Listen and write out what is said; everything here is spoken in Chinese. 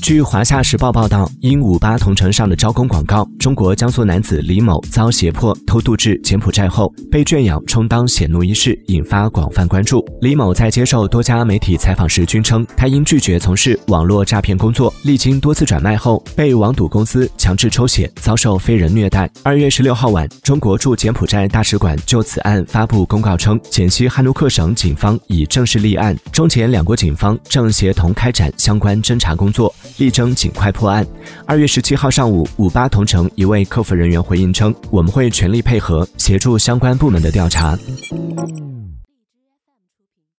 据《华夏时报》报道，因五八同城上的招工广告，中国江苏男子李某遭胁迫偷渡至柬埔寨后，被圈养充当血奴一事，引发广泛关注。李某在接受多家媒体采访时均称，他因拒绝从事网络诈骗工作，历经多次转卖后，被网赌公司强制抽血，遭受非人虐待。二月十六号晚，中国驻柬埔寨大使馆就此案发布公告称，柬西哈努克省警方已正式立案，中柬两国警方正协同开展相关侦查工作。力争尽快破案。二月十七号上午，五八同城一位客服人员回应称：“我们会全力配合，协助相关部门的调查。”